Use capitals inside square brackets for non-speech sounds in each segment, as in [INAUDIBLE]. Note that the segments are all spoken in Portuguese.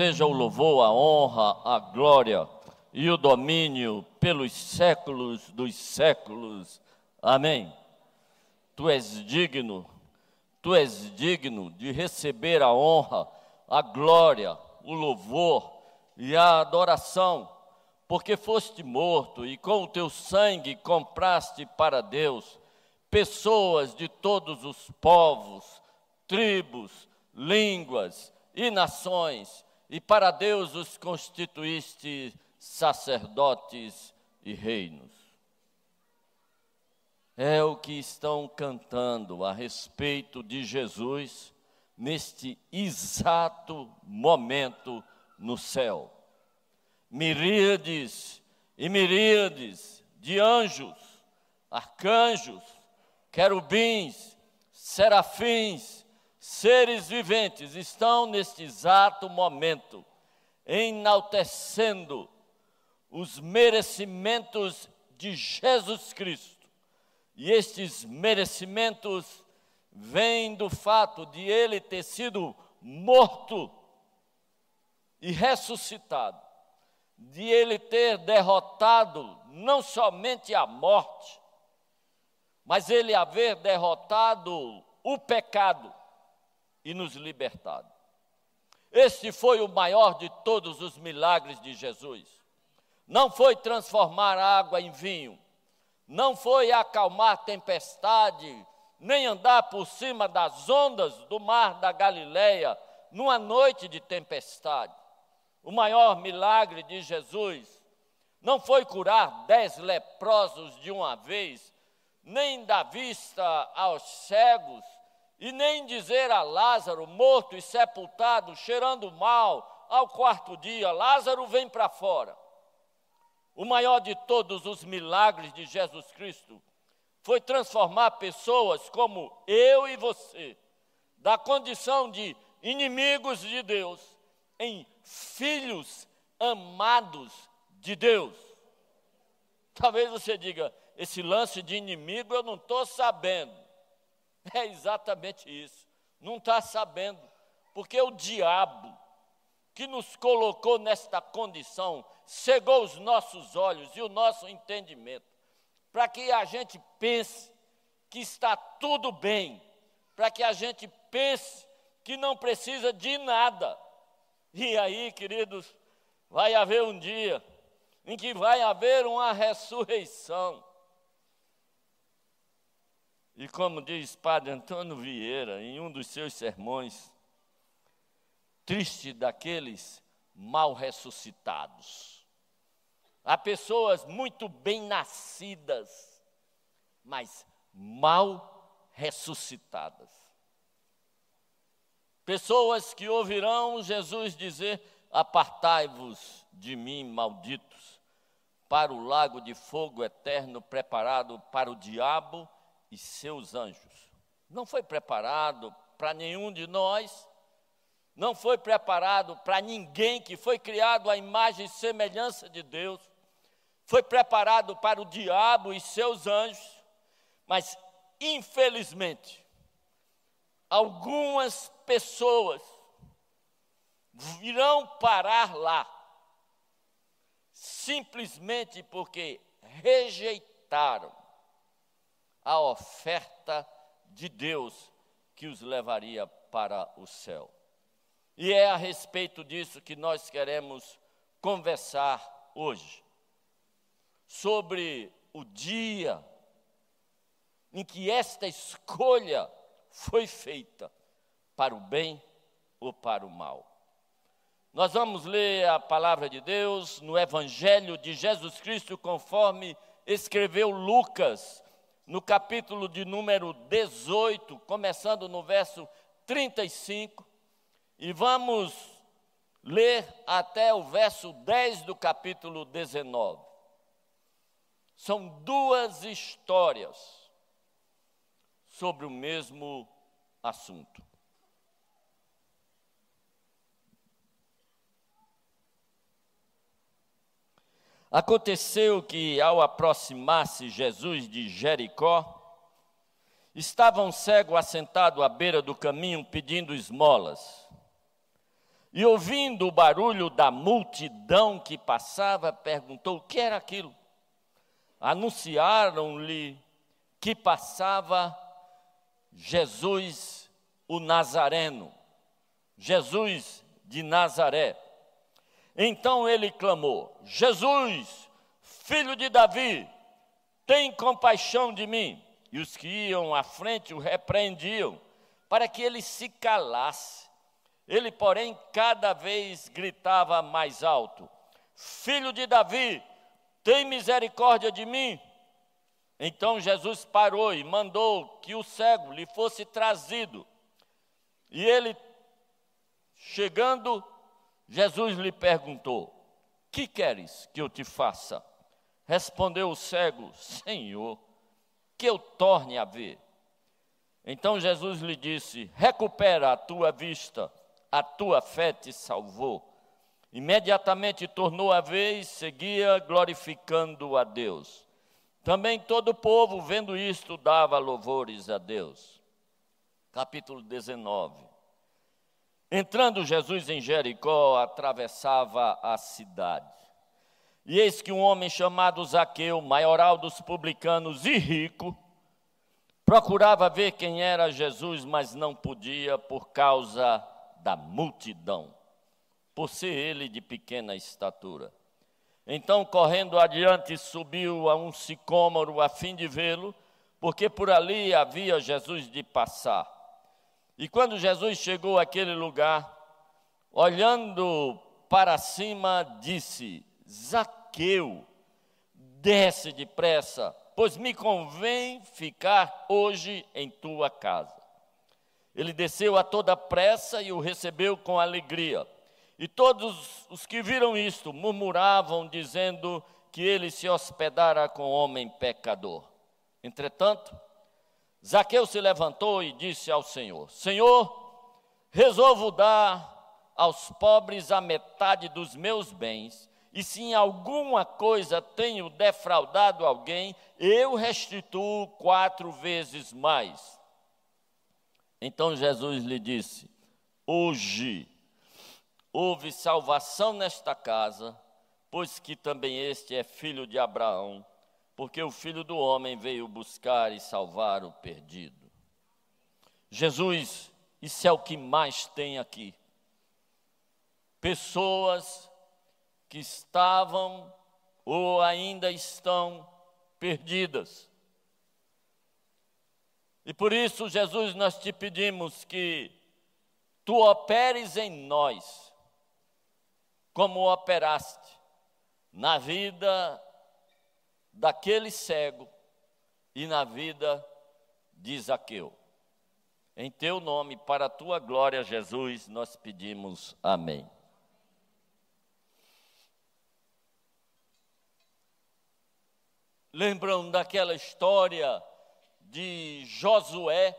seja o louvor, a honra, a glória e o domínio pelos séculos dos séculos. Amém. Tu és digno, tu és digno de receber a honra, a glória, o louvor e a adoração, porque foste morto e com o teu sangue compraste para Deus pessoas de todos os povos, tribos, línguas e nações, e para Deus os constituíste sacerdotes e reinos. É o que estão cantando a respeito de Jesus neste exato momento no céu. Miríades e miríades de anjos, arcanjos, querubins, serafins, seres viventes estão neste exato momento enaltecendo os merecimentos de Jesus Cristo. E estes merecimentos vêm do fato de ele ter sido morto e ressuscitado, de ele ter derrotado não somente a morte, mas ele haver derrotado o pecado e nos libertado. Este foi o maior de todos os milagres de Jesus. Não foi transformar água em vinho, não foi acalmar tempestade, nem andar por cima das ondas do mar da Galileia numa noite de tempestade. O maior milagre de Jesus não foi curar dez leprosos de uma vez, nem dar vista aos cegos, e nem dizer a Lázaro, morto e sepultado, cheirando mal, ao quarto dia: Lázaro vem para fora. O maior de todos os milagres de Jesus Cristo foi transformar pessoas como eu e você, da condição de inimigos de Deus, em filhos amados de Deus. Talvez você diga, esse lance de inimigo eu não estou sabendo. [LAUGHS] É exatamente isso. Não está sabendo. Porque o diabo que nos colocou nesta condição cegou os nossos olhos e o nosso entendimento para que a gente pense que está tudo bem, para que a gente pense que não precisa de nada. E aí, queridos, vai haver um dia em que vai haver uma ressurreição. E como diz Padre Antônio Vieira em um dos seus sermões, triste daqueles mal ressuscitados. Há pessoas muito bem nascidas, mas mal ressuscitadas. Pessoas que ouvirão Jesus dizer: Apartai-vos de mim, malditos, para o lago de fogo eterno preparado para o diabo e seus anjos. Não foi preparado para nenhum de nós, não foi preparado para ninguém que foi criado à imagem e semelhança de Deus, foi preparado para o diabo e seus anjos, mas infelizmente, algumas pessoas virão parar lá, simplesmente porque rejeitaram a oferta de Deus que os levaria para o céu. E é a respeito disso que nós queremos conversar hoje. Sobre o dia em que esta escolha foi feita para o bem ou para o mal. Nós vamos ler a palavra de Deus no Evangelho de Jesus Cristo, conforme escreveu Lucas, no capítulo de número 18, começando no verso 35, e vamos ler até o verso 10 do capítulo 19. São duas histórias sobre o mesmo assunto. Aconteceu que, ao aproximar-se Jesus de Jericó, estava um cego assentado à beira do caminho pedindo esmolas. E ouvindo o barulho da multidão que passava, perguntou o que era aquilo. Anunciaram-lhe que passava Jesus o Nazareno, Jesus de Nazaré. Então ele clamou: Jesus, filho de Davi, tem compaixão de mim. E os que iam à frente o repreendiam, para que ele se calasse. Ele, porém, cada vez gritava mais alto: Filho de Davi, tem misericórdia de mim. Então Jesus parou e mandou que o cego lhe fosse trazido. E ele, chegando, Jesus lhe perguntou: Que queres que eu te faça? Respondeu o cego: Senhor, que eu torne a ver. Então Jesus lhe disse: Recupera a tua vista, a tua fé te salvou. Imediatamente tornou a ver e seguia glorificando a Deus. Também todo o povo, vendo isto, dava louvores a Deus. Capítulo 19. Entrando Jesus em Jericó, atravessava a cidade. E eis que um homem chamado Zaqueu, maioral dos publicanos e rico, procurava ver quem era Jesus, mas não podia por causa da multidão, por ser ele de pequena estatura. Então, correndo adiante, subiu a um sicômoro a fim de vê-lo, porque por ali havia Jesus de passar. E quando Jesus chegou àquele lugar, olhando para cima, disse: Zaqueu, desce depressa, pois me convém ficar hoje em tua casa. Ele desceu a toda pressa e o recebeu com alegria. E todos os que viram isto murmuravam, dizendo que ele se hospedara com homem pecador. Entretanto, Zaqueu se levantou e disse ao Senhor: Senhor, resolvo dar aos pobres a metade dos meus bens, e se em alguma coisa tenho defraudado alguém, eu restituo quatro vezes mais. Então Jesus lhe disse: Hoje houve salvação nesta casa, pois que também este é filho de Abraão porque o filho do homem veio buscar e salvar o perdido. Jesus, isso é o que mais tem aqui. Pessoas que estavam ou ainda estão perdidas. E por isso, Jesus, nós te pedimos que tu operes em nós, como operaste na vida daquele cego e na vida de Zaqueu. Em teu nome, para a tua glória, Jesus, nós pedimos amém. Lembram daquela história de Josué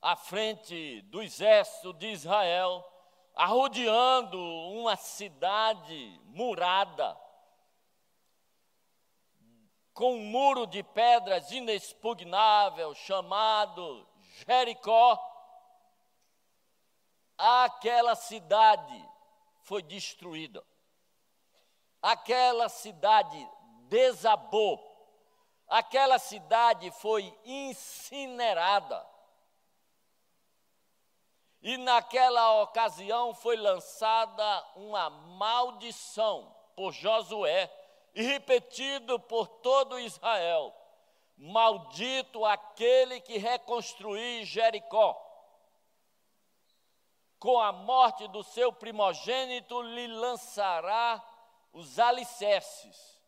à frente do exército de Israel, arrodeando uma cidade murada com um muro de pedras inexpugnável chamado Jericó, aquela cidade foi destruída. Aquela cidade desabou. Aquela cidade foi incinerada. E naquela ocasião foi lançada uma maldição por Josué e repetido por todo Israel: Maldito aquele que reconstruir Jericó. Com a morte do seu primogênito lhe lançará os alicerces,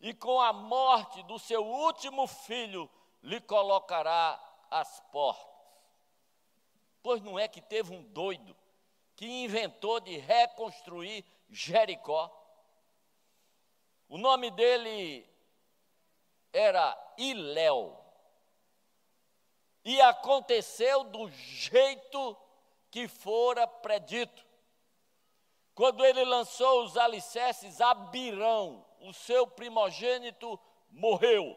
e com a morte do seu último filho lhe colocará as portas. Pois não é que teve um doido que inventou de reconstruir Jericó? O nome dele era Iléu. E aconteceu do jeito que fora predito. Quando ele lançou os alicerces, Abirão, o seu primogênito, morreu.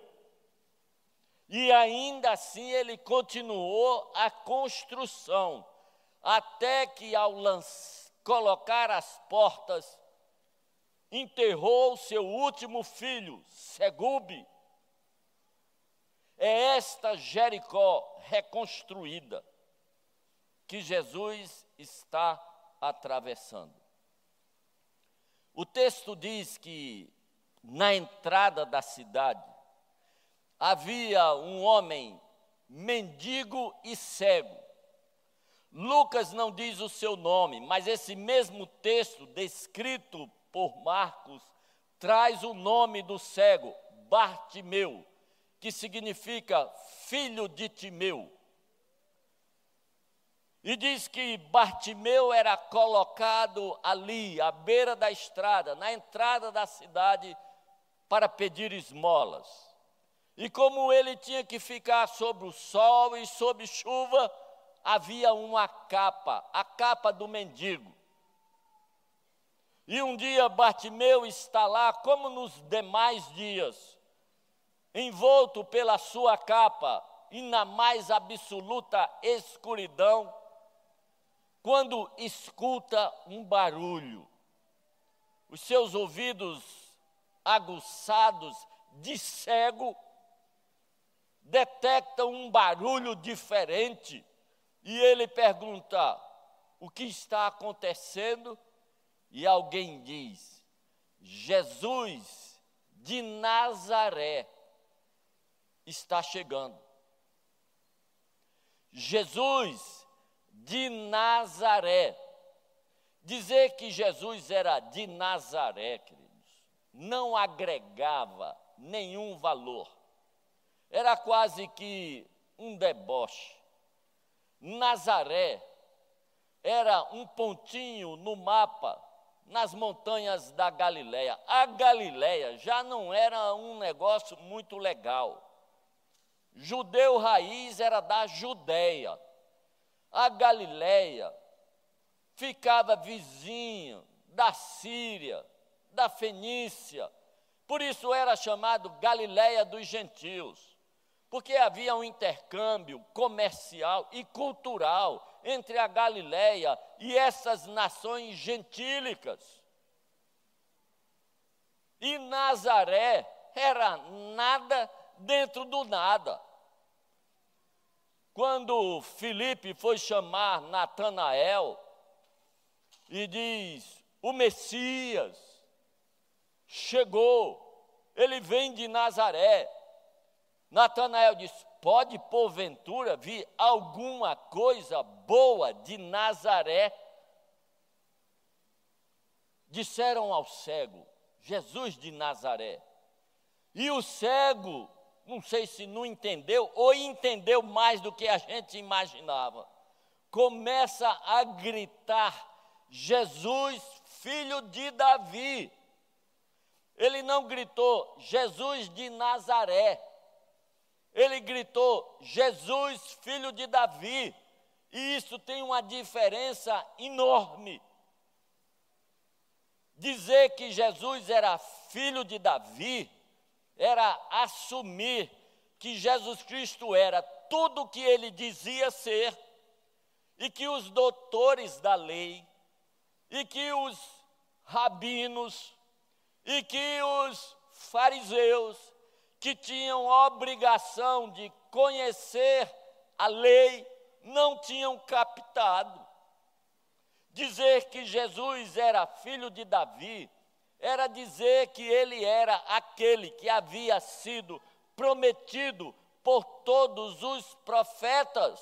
E ainda assim ele continuou a construção, até que ao colocar as portas, enterrou seu último filho, Segube. É esta Jericó reconstruída que Jesus está atravessando. O texto diz que na entrada da cidade havia um homem mendigo e cego. Lucas não diz o seu nome, mas esse mesmo texto descrito por Marcos traz o nome do cego, Bartimeu, que significa filho de Timeu. E diz que Bartimeu era colocado ali, à beira da estrada, na entrada da cidade, para pedir esmolas. E como ele tinha que ficar sob o sol e sob chuva, havia uma capa, a capa do mendigo. E um dia Bartimeu está lá, como nos demais dias, envolto pela sua capa e na mais absoluta escuridão, quando escuta um barulho. Os seus ouvidos aguçados de cego detectam um barulho diferente e ele pergunta: o que está acontecendo? E alguém diz: Jesus de Nazaré está chegando. Jesus de Nazaré. Dizer que Jesus era de Nazaré, queridos, não agregava nenhum valor. Era quase que um deboche. Nazaré era um pontinho no mapa nas montanhas da Galileia. A Galileia já não era um negócio muito legal. Judeu raiz era da Judéia. A Galileia ficava vizinho da Síria, da Fenícia. Por isso era chamado Galileia dos gentios, porque havia um intercâmbio comercial e cultural entre a Galileia e essas nações gentílicas. E Nazaré era nada dentro do nada. Quando Felipe foi chamar Natanael e diz: O Messias chegou, ele vem de Nazaré. Natanael diz: Pode porventura vir alguma coisa boa de Nazaré? Disseram ao cego: Jesus de Nazaré. E o cego não sei se não entendeu ou entendeu mais do que a gente imaginava. Começa a gritar: Jesus, filho de Davi. Ele não gritou Jesus de Nazaré. Ele gritou Jesus, filho de Davi. E isso tem uma diferença enorme. Dizer que Jesus era filho de Davi era assumir que Jesus Cristo era tudo o que ele dizia ser, e que os doutores da lei, e que os rabinos, e que os fariseus, que tinham obrigação de conhecer a lei, não tinham captado. Dizer que Jesus era filho de Davi era dizer que ele era aquele que havia sido prometido por todos os profetas,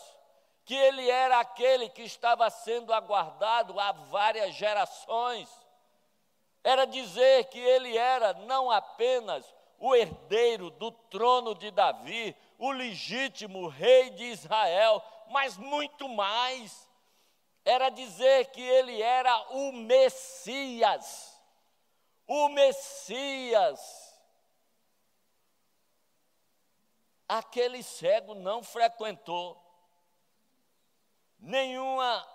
que ele era aquele que estava sendo aguardado há várias gerações. Era dizer que ele era não apenas o herdeiro do trono de Davi, o legítimo rei de Israel, mas muito mais. Era dizer que ele era o Messias o Messias. Aquele cego não frequentou nenhuma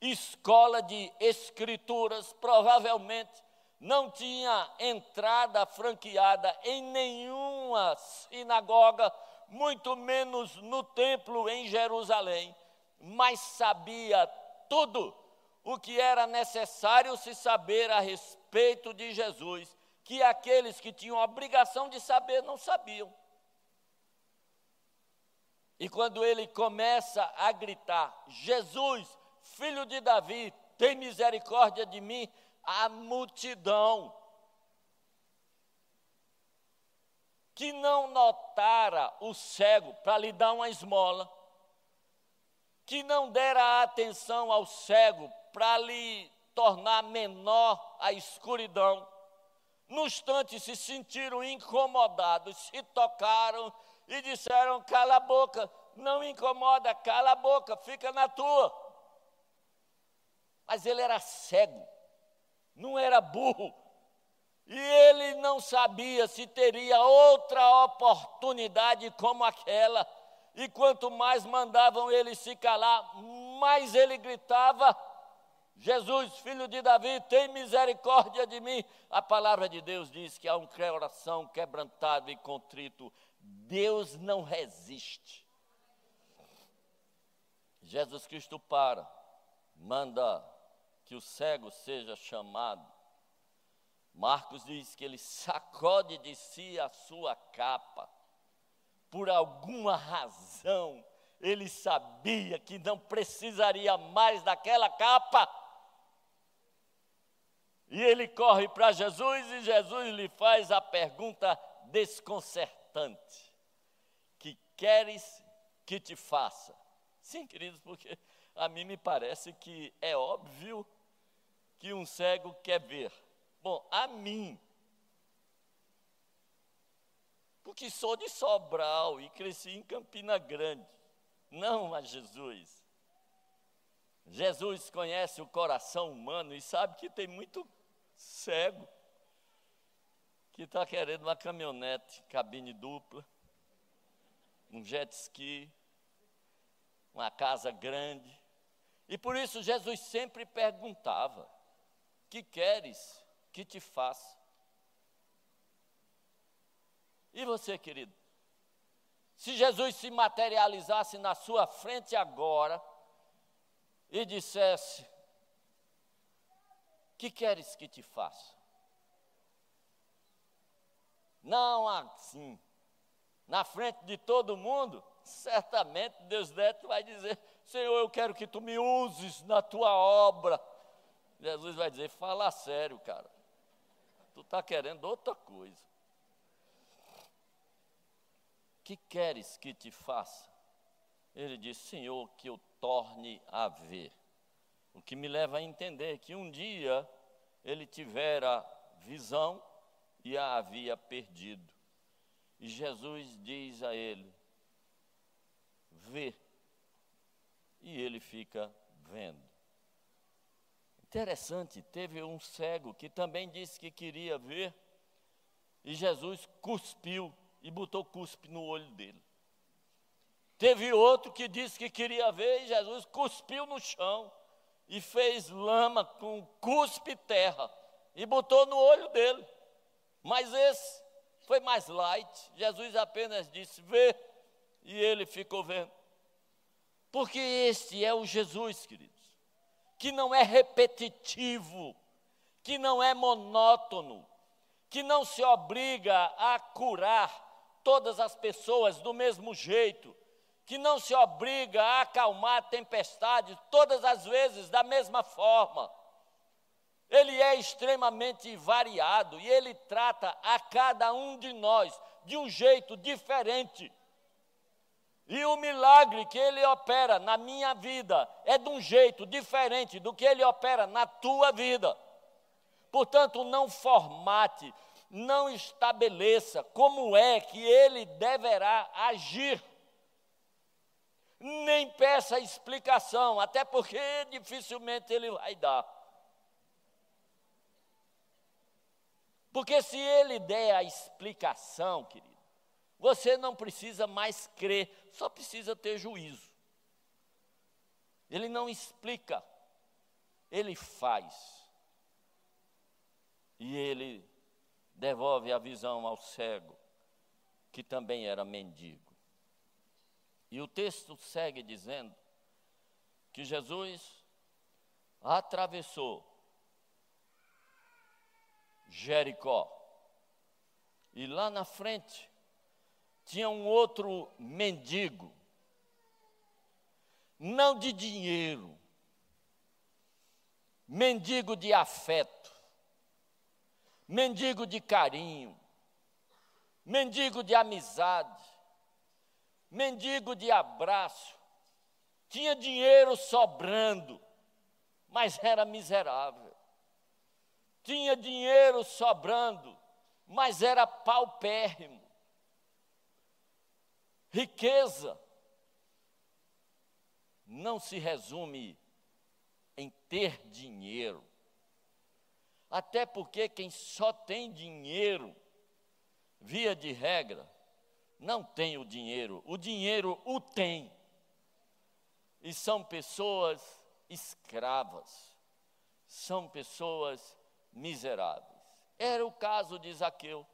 escola de escrituras, provavelmente não tinha entrada franqueada em nenhuma sinagoga, muito menos no templo em Jerusalém, mas sabia tudo o que era necessário se saber a respeito de Jesus, que aqueles que tinham a obrigação de saber não sabiam. E quando ele começa a gritar: Jesus, filho de Davi, tem misericórdia de mim, a multidão que não notara o cego para lhe dar uma esmola, que não dera atenção ao cego para lhe tornar menor a escuridão, no instante se sentiram incomodados, se tocaram e disseram: cala a boca, não incomoda, cala a boca, fica na tua. Mas ele era cego, não era burro, e ele não sabia se teria outra oportunidade como aquela. E quanto mais mandavam ele se calar, mais ele gritava: Jesus, filho de Davi, tem misericórdia de mim. A palavra de Deus diz que há um coração quebrantado e contrito. Deus não resiste. Jesus Cristo para, manda que o cego seja chamado. Marcos diz que ele sacode de si a sua capa. Por alguma razão, ele sabia que não precisaria mais daquela capa. E ele corre para Jesus e Jesus lhe faz a pergunta desconcertante: Que queres que te faça? Sim, queridos, porque a mim me parece que é óbvio que um cego quer ver. Bom, a mim, porque sou de Sobral e cresci em Campina Grande, não a Jesus. Jesus conhece o coração humano e sabe que tem muito cego que está querendo uma caminhonete, cabine dupla, um jet ski, uma casa grande. E por isso Jesus sempre perguntava: Que queres? que te faça. E você, querido? Se Jesus se materializasse na sua frente agora e dissesse: Que queres que te faça? Não assim, na frente de todo mundo, certamente Deus Neto vai dizer: Senhor, eu quero que tu me uses na tua obra. Jesus vai dizer: Fala sério, cara. Tu está querendo outra coisa. Que queres que te faça? Ele diz: Senhor, que eu torne a ver. O que me leva a entender que um dia ele tivera visão e a havia perdido. E Jesus diz a ele: Vê. E ele fica vendo. Interessante, teve um cego que também disse que queria ver, e Jesus cuspiu e botou cuspe no olho dele. Teve outro que disse que queria ver, e Jesus cuspiu no chão e fez lama com cuspe terra e botou no olho dele. Mas esse foi mais light. Jesus apenas disse: vê, e ele ficou vendo. Porque este é o Jesus, querido que não é repetitivo, que não é monótono, que não se obriga a curar todas as pessoas do mesmo jeito, que não se obriga a acalmar a tempestade todas as vezes da mesma forma. Ele é extremamente variado e ele trata a cada um de nós de um jeito diferente. E o milagre que ele opera na minha vida é de um jeito diferente do que ele opera na tua vida. Portanto, não formate, não estabeleça como é que ele deverá agir. Nem peça explicação, até porque dificilmente ele vai dar. Porque se ele der a explicação, querido, você não precisa mais crer, só precisa ter juízo. Ele não explica, ele faz. E ele devolve a visão ao cego, que também era mendigo. E o texto segue dizendo que Jesus, atravessou Jericó. E lá na frente tinha um outro mendigo, não de dinheiro, mendigo de afeto, mendigo de carinho, mendigo de amizade, mendigo de abraço, tinha dinheiro sobrando, mas era miserável. Tinha dinheiro sobrando, mas era paupérrimo. Riqueza não se resume em ter dinheiro. Até porque quem só tem dinheiro, via de regra, não tem o dinheiro. O dinheiro o tem. E são pessoas escravas, são pessoas miseráveis. Era o caso de Zaqueu.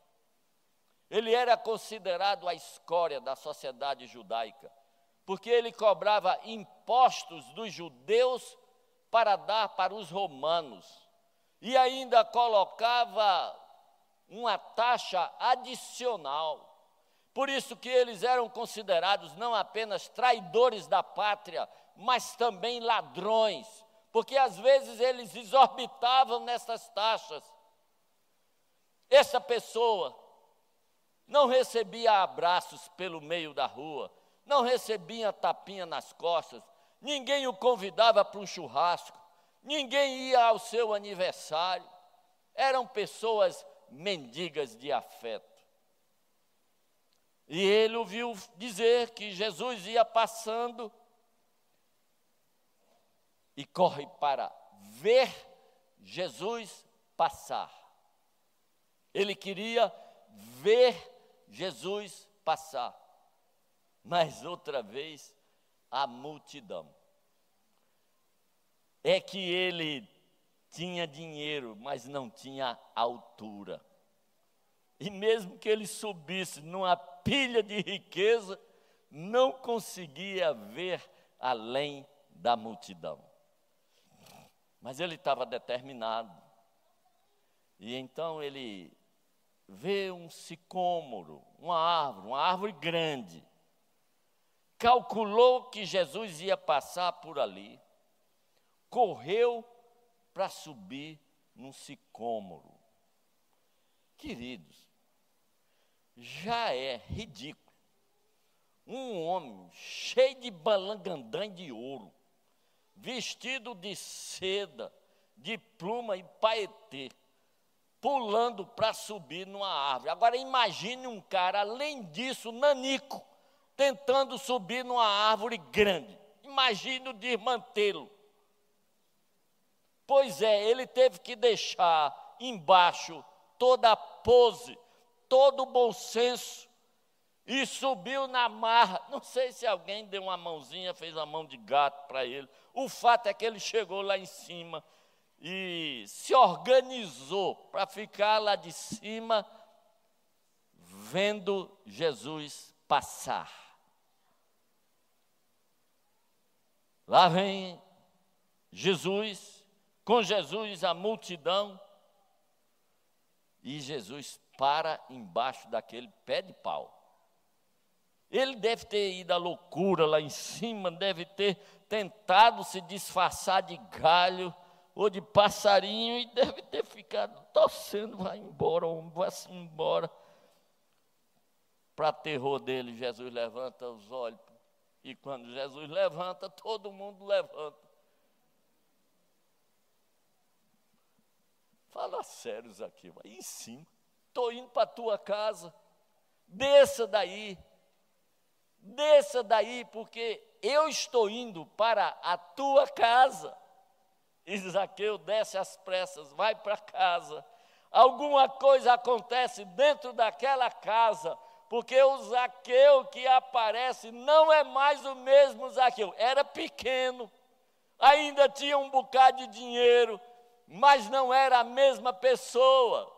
Ele era considerado a escória da sociedade judaica, porque ele cobrava impostos dos judeus para dar para os romanos, e ainda colocava uma taxa adicional. Por isso que eles eram considerados não apenas traidores da pátria, mas também ladrões, porque às vezes eles exorbitavam nessas taxas. Essa pessoa não recebia abraços pelo meio da rua, não recebia tapinha nas costas, ninguém o convidava para um churrasco, ninguém ia ao seu aniversário. Eram pessoas mendigas de afeto. E ele ouviu dizer que Jesus ia passando e corre para ver Jesus passar. Ele queria ver Jesus passar. Mas outra vez, a multidão. É que ele tinha dinheiro, mas não tinha altura. E mesmo que ele subisse numa pilha de riqueza, não conseguia ver além da multidão. Mas ele estava determinado. E então ele vê um sicômoro, uma árvore, uma árvore grande. Calculou que Jesus ia passar por ali. Correu para subir num sicômoro. Queridos, já é ridículo. Um homem cheio de balangandã de ouro, vestido de seda, de pluma e paetê, pulando para subir numa árvore. Agora imagine um cara, além disso, nanico, tentando subir numa árvore grande. Imagine o desmantê-lo. Pois é, ele teve que deixar embaixo toda a pose, todo o bom senso, e subiu na marra. [LAUGHS] Não sei se alguém deu uma mãozinha, fez a mão de gato para ele. O fato é que ele chegou lá em cima e se organizou para ficar lá de cima, vendo Jesus passar. Lá vem Jesus, com Jesus a multidão, e Jesus para embaixo daquele pé de pau. Ele deve ter ido à loucura lá em cima, deve ter tentado se disfarçar de galho ou de passarinho e deve ter ficado torcendo, vai embora, vai embora. Para terror dele, Jesus levanta os olhos. E quando Jesus levanta, todo mundo levanta. Fala sérios aqui, vai em cima. Estou indo para a tua casa. Desça daí. Desça daí, porque eu estou indo para a tua casa. E Zaqueu desce às pressas, vai para casa. Alguma coisa acontece dentro daquela casa, porque o Zaqueu que aparece não é mais o mesmo Zaqueu. Era pequeno, ainda tinha um bocado de dinheiro, mas não era a mesma pessoa.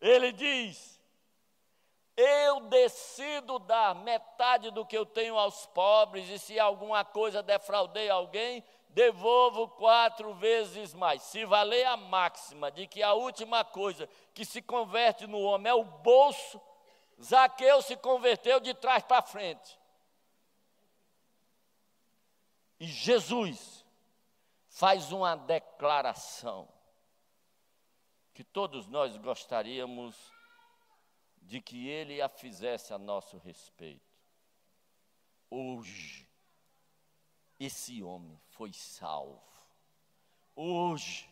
Ele diz: eu decido dar metade do que eu tenho aos pobres, e se alguma coisa defraudei alguém, devolvo quatro vezes mais. Se valer a máxima de que a última coisa que se converte no homem é o bolso, Zaqueu se converteu de trás para frente. E Jesus faz uma declaração que todos nós gostaríamos de que ele a fizesse a nosso respeito. Hoje, esse homem foi salvo. Hoje,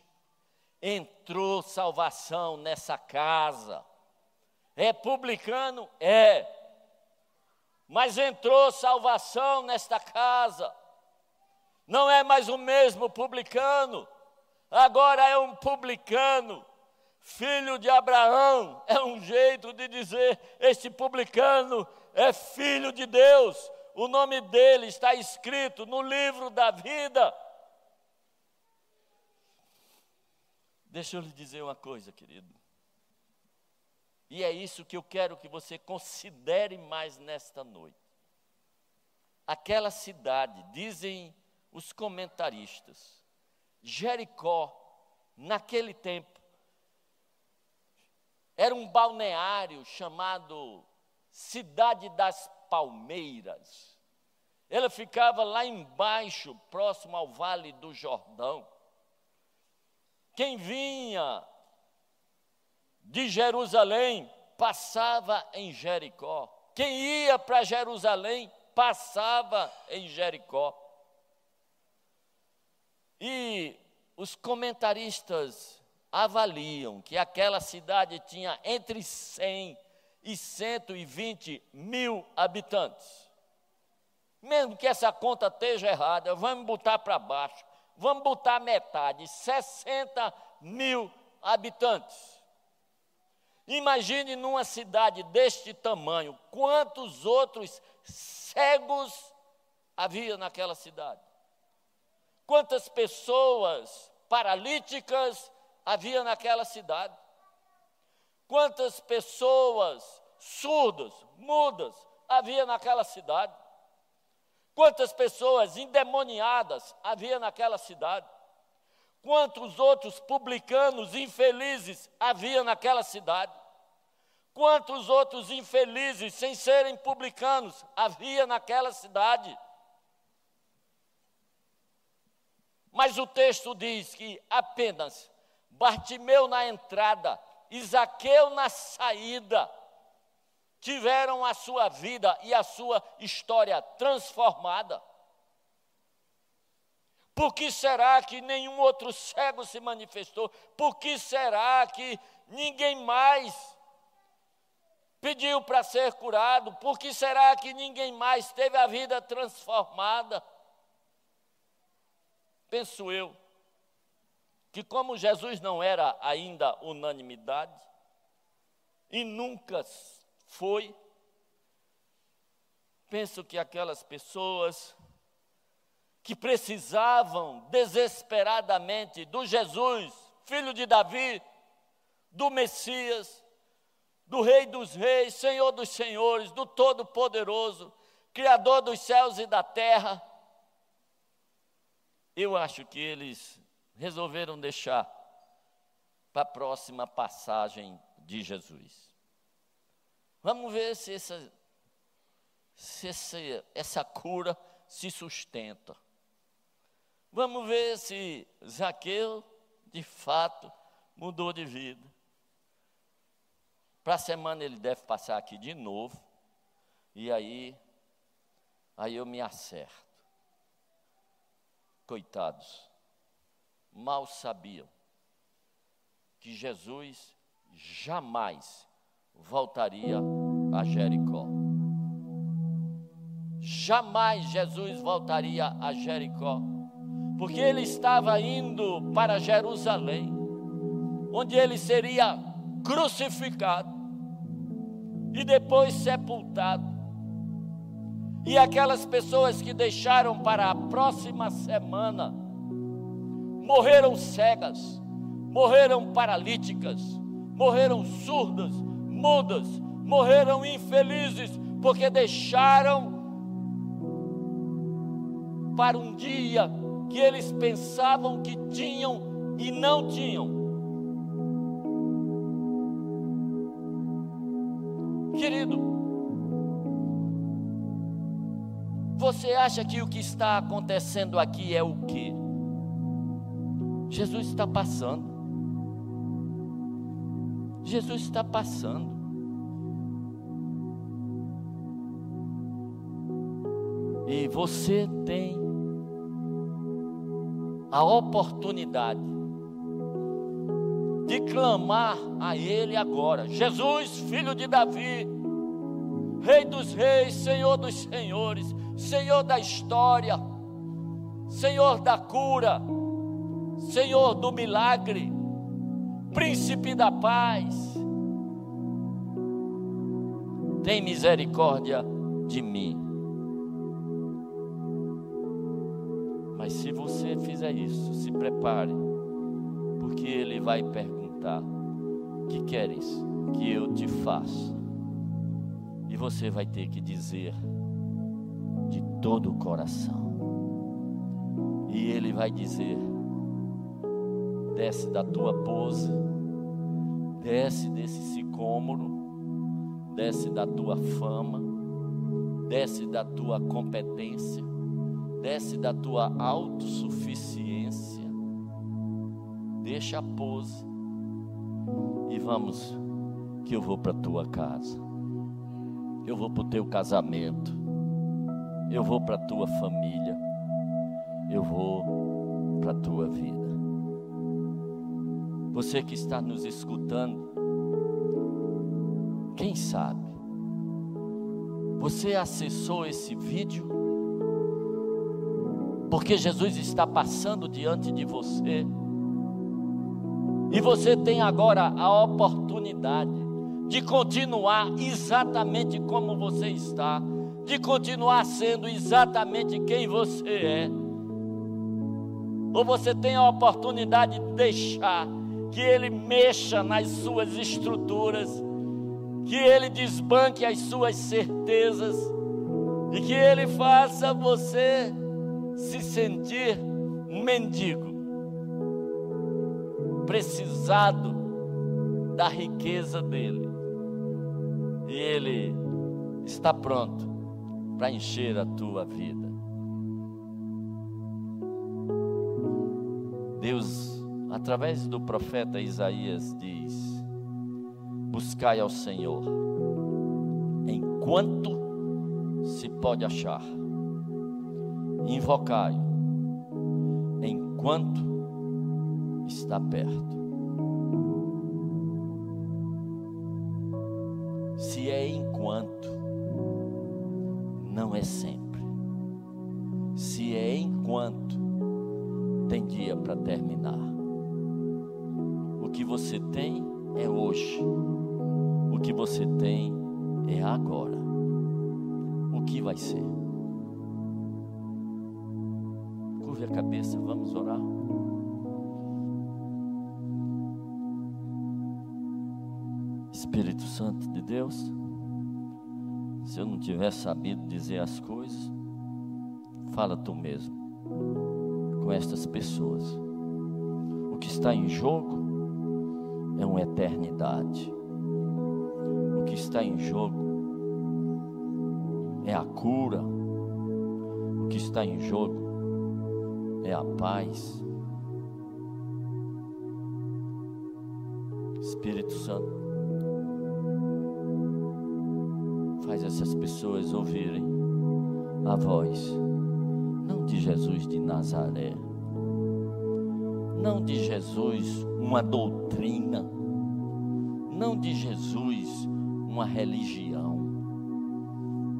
entrou salvação nessa casa. É publicano? É. Mas entrou salvação nesta casa. Não é mais o mesmo publicano, agora é um publicano filho de Abraão, é um jeito de dizer: este publicano é filho de Deus, o nome dele está escrito no livro da vida. Deixa eu lhe dizer uma coisa, querido. E é isso que eu quero que você considere mais nesta noite. Aquela cidade, dizem os comentaristas, Jericó, naquele tempo, era um balneário chamado Cidade das Palmeiras. Ela ficava lá embaixo, próximo ao Vale do Jordão. Quem vinha de Jerusalém passava em Jericó. Quem ia para Jerusalém passava em Jericó. E os comentaristas avaliam que aquela cidade tinha entre 100 e 120 mil habitantes. Mesmo que essa conta esteja errada, vamos botar para baixo, vamos botar metade, 60 mil habitantes. Imagine numa cidade deste tamanho, quantos outros cegos havia naquela cidade. Quantas pessoas paralíticas havia naquela cidade. Quantas pessoas surdas, mudas havia naquela cidade? Quantas pessoas endemoniadas havia naquela cidade? Quantos outros publicanos infelizes havia naquela cidade? Quantos outros infelizes, sem serem publicanos, havia naquela cidade? Mas o texto diz que apenas Bartimeu na entrada, Isaqueu na saída, tiveram a sua vida e a sua história transformada. Por que será que nenhum outro cego se manifestou? Por que será que ninguém mais pediu para ser curado? Por que será que ninguém mais teve a vida transformada? Penso eu que, como Jesus não era ainda unanimidade, e nunca foi, penso que aquelas pessoas que precisavam desesperadamente do Jesus, filho de Davi, do Messias, do Rei dos Reis, Senhor dos Senhores, do Todo-Poderoso, Criador dos céus e da terra, eu acho que eles resolveram deixar para a próxima passagem de Jesus. Vamos ver se essa, se essa, essa cura se sustenta. Vamos ver se Zaqueu, de fato, mudou de vida. Para a semana ele deve passar aqui de novo. E aí, aí eu me acerto. Coitados mal sabiam que Jesus jamais voltaria a Jericó. Jamais Jesus voltaria a Jericó, porque ele estava indo para Jerusalém, onde ele seria crucificado e depois sepultado. E aquelas pessoas que deixaram para a próxima semana morreram cegas, morreram paralíticas, morreram surdas, mudas, morreram infelizes, porque deixaram para um dia que eles pensavam que tinham e não tinham. Querido, você acha que o que está acontecendo aqui é o que? Jesus está passando. Jesus está passando. E você tem a oportunidade de clamar a Ele agora: Jesus, filho de Davi, Rei dos Reis, Senhor dos Senhores, Senhor da história, Senhor da cura, Senhor do milagre, Príncipe da paz, tem misericórdia de mim. Mas se você fizer isso, se prepare, porque ele vai perguntar: que queres que eu te faça? E você vai ter que dizer de todo o coração. E ele vai dizer: desce da tua pose, desce desse sicômoro, desce da tua fama, desce da tua competência desce da tua autossuficiência, deixa a pose e vamos, que eu vou para a tua casa, eu vou para o teu casamento, eu vou para a tua família, eu vou para a tua vida. Você que está nos escutando, quem sabe, você acessou esse vídeo porque Jesus está passando diante de você. E você tem agora a oportunidade de continuar exatamente como você está, de continuar sendo exatamente quem você é. Ou você tem a oportunidade de deixar que Ele mexa nas suas estruturas, que Ele desbanque as suas certezas e que Ele faça você se sentir mendigo, precisado da riqueza dele, e ele está pronto para encher a tua vida. Deus, através do profeta Isaías, diz: Buscai ao Senhor enquanto se pode achar invocai enquanto está perto. Se é enquanto, não é sempre. Se é enquanto, tem dia para terminar. Você tem é hoje. O que você tem é agora. O que vai ser? Curve a cabeça, vamos orar. Espírito Santo de Deus, se eu não tiver sabido dizer as coisas, fala tu mesmo com estas pessoas. O que está em jogo uma eternidade. O que está em jogo é a cura. O que está em jogo é a paz. Espírito Santo, faz essas pessoas ouvirem a voz, não de Jesus de Nazaré, não de Jesus uma doutrina, não de Jesus uma religião,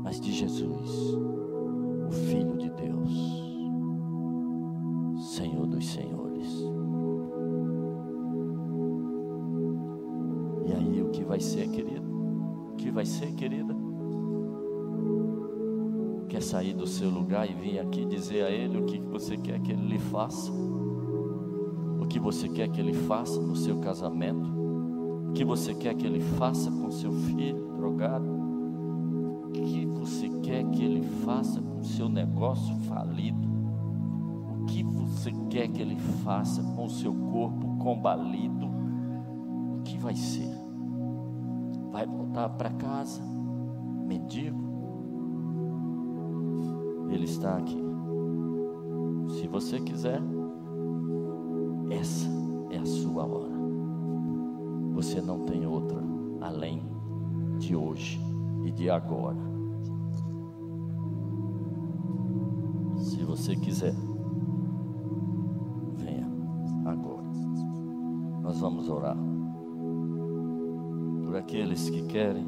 mas de Jesus, o Filho de Deus. Senhor dos Senhores. E aí, o que vai ser, querido? O que vai ser, querida? Quer sair do seu lugar e vir aqui dizer a Ele o que você quer que Ele lhe faça? O que você quer que Ele faça no seu casamento? Que você quer que Ele faça com seu filho drogado? O que você quer que Ele faça com seu negócio falido? O que você quer que Ele faça com seu corpo combalido, o que vai ser? Vai voltar para casa, mendigo? Ele está aqui. Se você quiser, Você não tem outra além de hoje e de agora. Se você quiser, venha agora. Nós vamos orar por aqueles que querem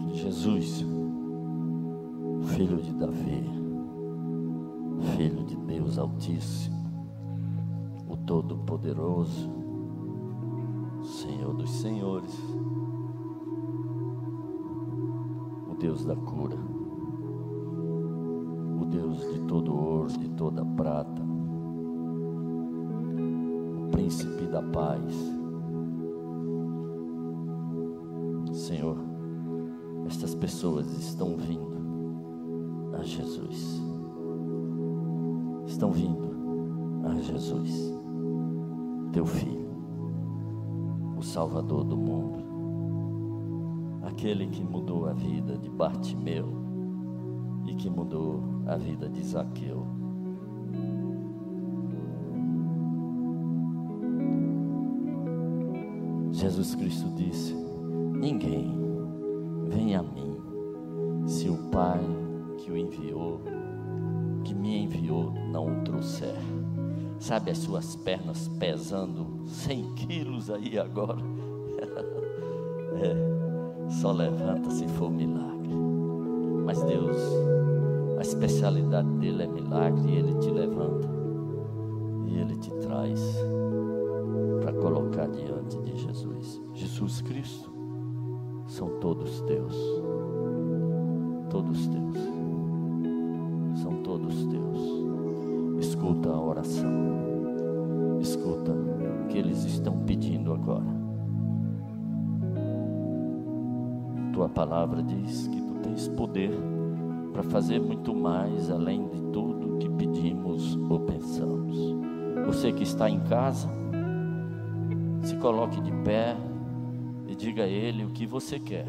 que Jesus, filho de Davi, filho de Deus Altíssimo, o Todo-Poderoso, Senhor dos Senhores, o Deus da cura, o Deus de todo ouro, de toda prata, o Príncipe da paz. Senhor, estas pessoas estão vindo a Jesus, estão vindo a Jesus, teu filho Salvador do mundo, aquele que mudou a vida de Bartimeu e que mudou a vida de Zaqueu. Jesus Cristo disse: Ninguém vem a mim se o Pai que o enviou, que me enviou, não o trouxer. Sabe as suas pernas pesando 100 quilos aí agora? [LAUGHS] é, só levanta se for milagre. Mas Deus, a especialidade dele é milagre e ele te levanta e ele te traz para colocar diante de Jesus. Jesus Cristo são todos teus. Todos teus. Escuta a oração. Escuta o que eles estão pedindo agora. Tua palavra diz que tu tens poder para fazer muito mais além de tudo que pedimos ou pensamos. Você que está em casa, se coloque de pé e diga a Ele o que você quer.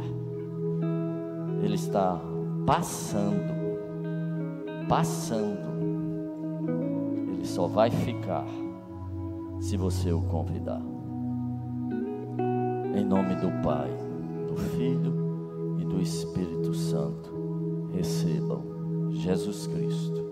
Ele está passando, passando. Ele só vai ficar se você o convidar. Em nome do Pai, do Filho e do Espírito Santo, recebam Jesus Cristo.